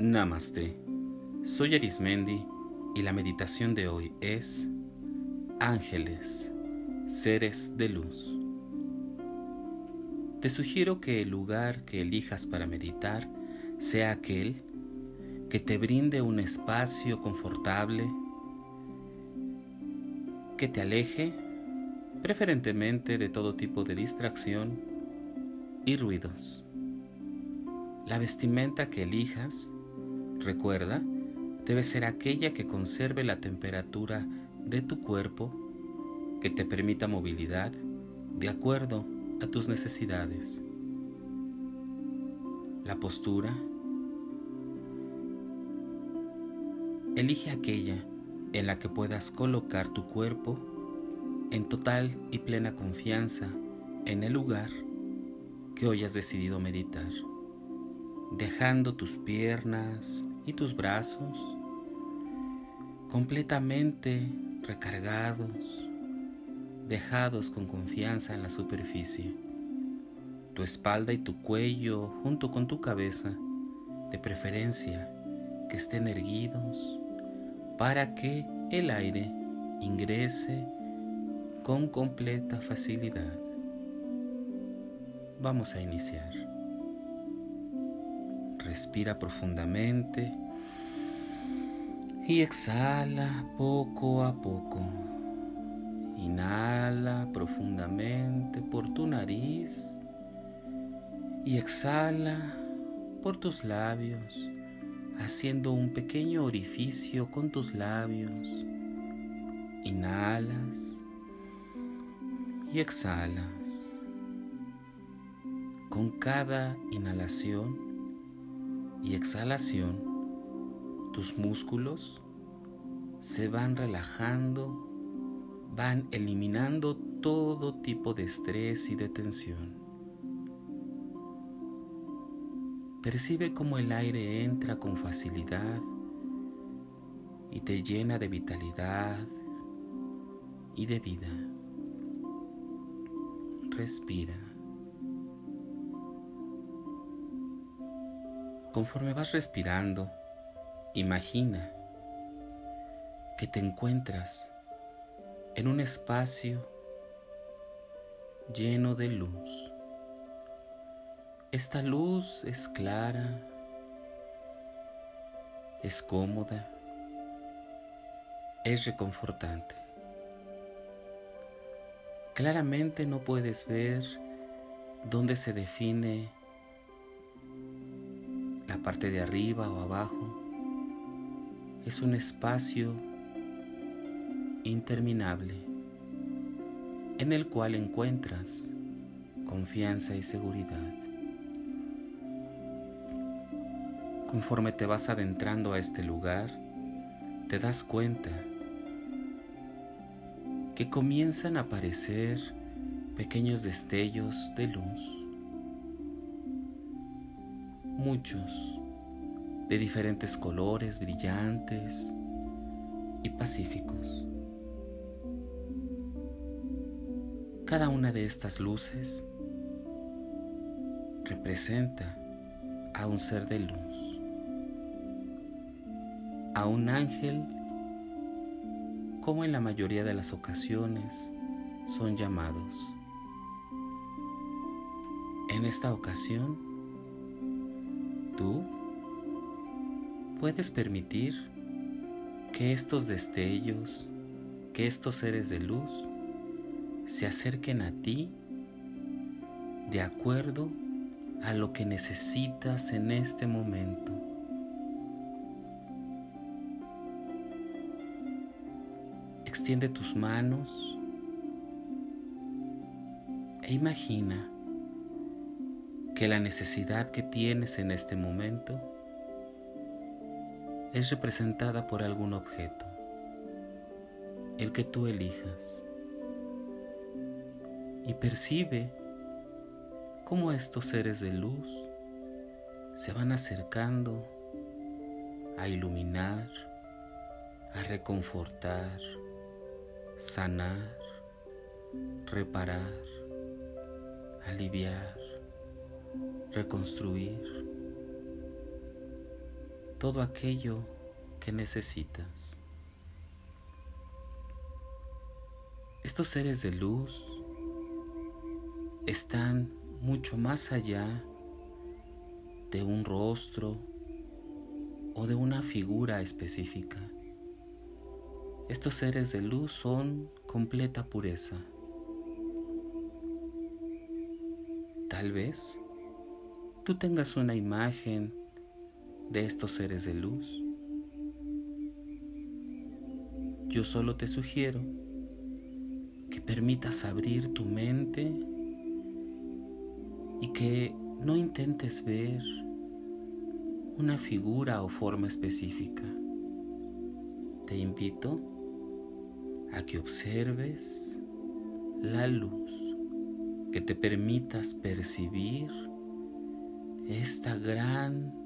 Namaste. Soy Arismendi y la meditación de hoy es Ángeles, seres de luz. Te sugiero que el lugar que elijas para meditar sea aquel que te brinde un espacio confortable, que te aleje preferentemente de todo tipo de distracción y ruidos. La vestimenta que elijas Recuerda, debe ser aquella que conserve la temperatura de tu cuerpo, que te permita movilidad de acuerdo a tus necesidades. La postura. Elige aquella en la que puedas colocar tu cuerpo en total y plena confianza en el lugar que hoy has decidido meditar dejando tus piernas y tus brazos completamente recargados, dejados con confianza en la superficie. Tu espalda y tu cuello junto con tu cabeza, de preferencia que estén erguidos para que el aire ingrese con completa facilidad. Vamos a iniciar. Respira profundamente y exhala poco a poco. Inhala profundamente por tu nariz y exhala por tus labios, haciendo un pequeño orificio con tus labios. Inhalas y exhalas. Con cada inhalación, y exhalación, tus músculos se van relajando, van eliminando todo tipo de estrés y de tensión. Percibe cómo el aire entra con facilidad y te llena de vitalidad y de vida. Respira. Conforme vas respirando, imagina que te encuentras en un espacio lleno de luz. Esta luz es clara, es cómoda, es reconfortante. Claramente no puedes ver dónde se define parte de arriba o abajo es un espacio interminable en el cual encuentras confianza y seguridad. Conforme te vas adentrando a este lugar, te das cuenta que comienzan a aparecer pequeños destellos de luz muchos, de diferentes colores brillantes y pacíficos. Cada una de estas luces representa a un ser de luz, a un ángel como en la mayoría de las ocasiones son llamados. En esta ocasión, tú puedes permitir que estos destellos, que estos seres de luz se acerquen a ti de acuerdo a lo que necesitas en este momento. Extiende tus manos e imagina que la necesidad que tienes en este momento es representada por algún objeto, el que tú elijas, y percibe cómo estos seres de luz se van acercando a iluminar, a reconfortar, sanar, reparar, aliviar reconstruir. Todo aquello que necesitas. Estos seres de luz están mucho más allá de un rostro o de una figura específica. Estos seres de luz son completa pureza. Tal vez tú tengas una imagen de estos seres de luz. Yo solo te sugiero que permitas abrir tu mente y que no intentes ver una figura o forma específica. Te invito a que observes la luz, que te permitas percibir esta gran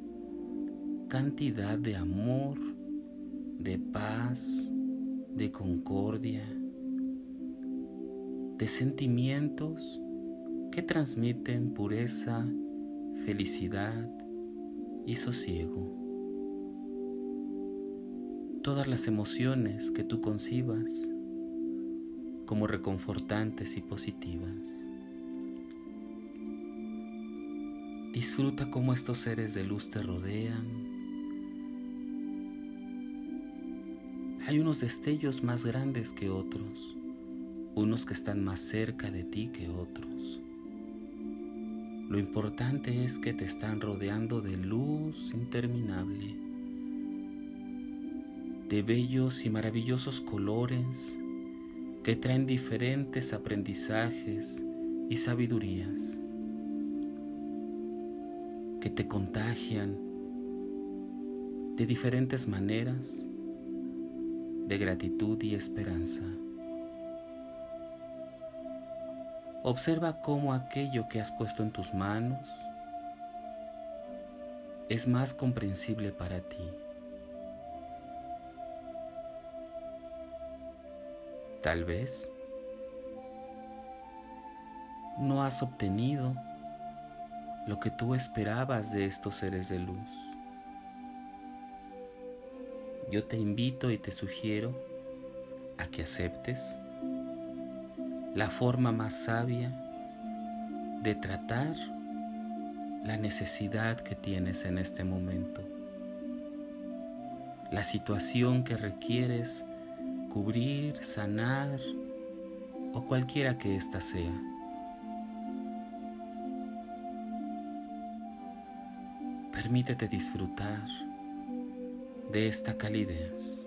cantidad de amor, de paz, de concordia, de sentimientos que transmiten pureza, felicidad y sosiego. Todas las emociones que tú concibas como reconfortantes y positivas. Disfruta cómo estos seres de luz te rodean. Hay unos destellos más grandes que otros, unos que están más cerca de ti que otros. Lo importante es que te están rodeando de luz interminable, de bellos y maravillosos colores que traen diferentes aprendizajes y sabidurías, que te contagian de diferentes maneras de gratitud y esperanza. Observa cómo aquello que has puesto en tus manos es más comprensible para ti. Tal vez no has obtenido lo que tú esperabas de estos seres de luz. Yo te invito y te sugiero a que aceptes la forma más sabia de tratar la necesidad que tienes en este momento, la situación que requieres cubrir, sanar o cualquiera que ésta sea. Permítete disfrutar de esta calidez.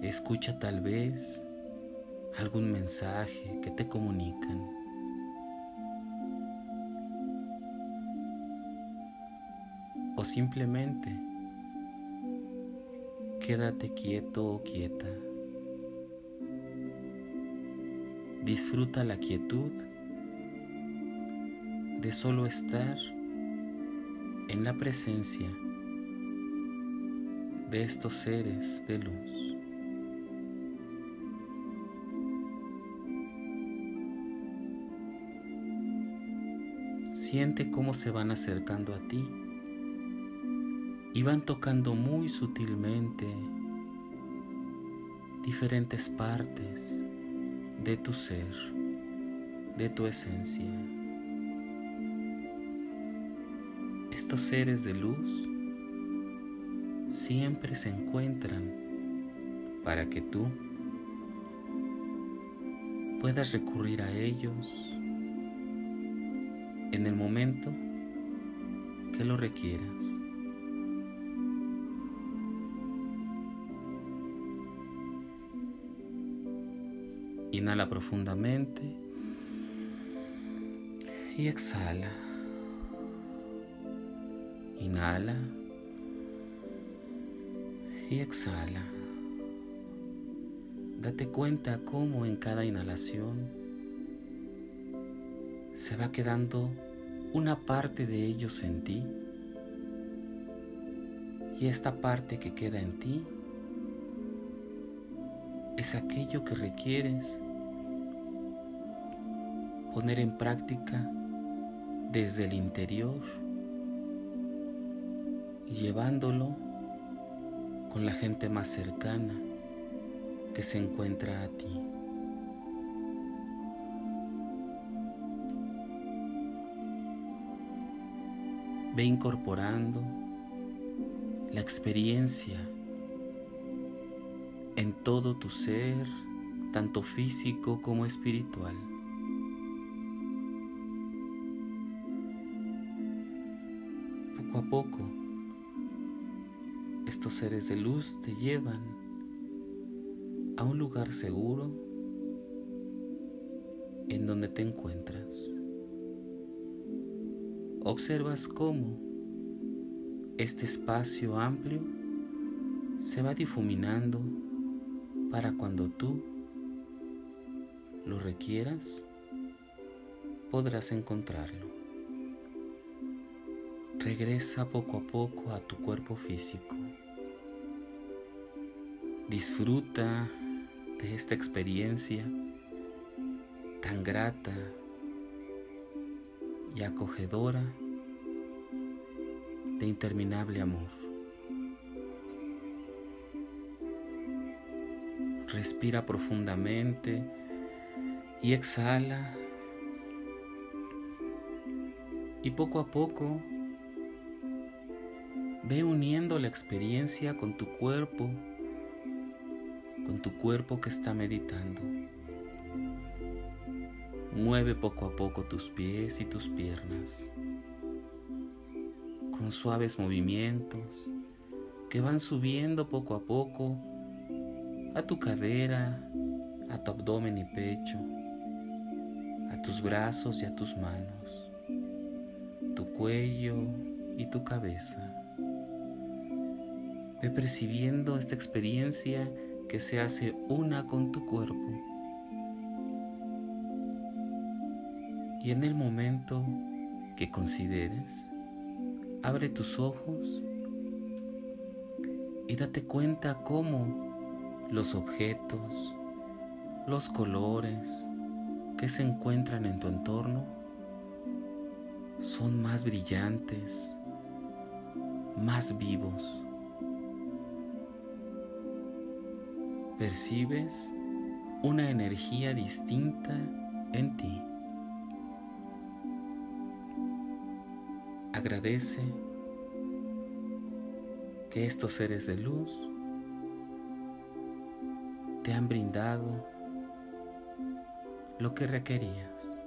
Escucha tal vez algún mensaje que te comunican. O simplemente quédate quieto o quieta. Disfruta la quietud de solo estar en la presencia de estos seres de luz. Siente cómo se van acercando a ti y van tocando muy sutilmente diferentes partes de tu ser, de tu esencia. Estos seres de luz siempre se encuentran para que tú puedas recurrir a ellos en el momento que lo requieras. Inhala profundamente y exhala. Inhala y exhala. Date cuenta cómo en cada inhalación se va quedando una parte de ellos en ti Y esta parte que queda en ti es aquello que requieres poner en práctica desde el interior y llevándolo con la gente más cercana que se encuentra a ti. Ve incorporando la experiencia en todo tu ser, tanto físico como espiritual. Poco a poco, estos seres de luz te llevan a un lugar seguro en donde te encuentras. Observas cómo este espacio amplio se va difuminando para cuando tú lo requieras, podrás encontrarlo. Regresa poco a poco a tu cuerpo físico. Disfruta de esta experiencia tan grata y acogedora de interminable amor. Respira profundamente y exhala. Y poco a poco ve uniendo la experiencia con tu cuerpo, con tu cuerpo que está meditando. Mueve poco a poco tus pies y tus piernas con suaves movimientos que van subiendo poco a poco a tu cadera, a tu abdomen y pecho, a tus brazos y a tus manos, tu cuello y tu cabeza. Ve percibiendo esta experiencia que se hace una con tu cuerpo. Y en el momento que consideres, abre tus ojos y date cuenta cómo los objetos, los colores que se encuentran en tu entorno son más brillantes, más vivos. Percibes una energía distinta en ti. Agradece que estos seres de luz te han brindado lo que requerías.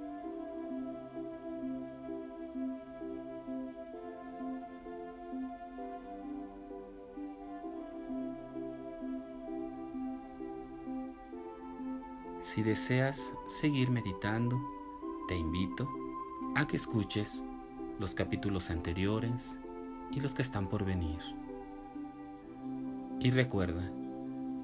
Si deseas seguir meditando, te invito a que escuches los capítulos anteriores y los que están por venir. Y recuerda,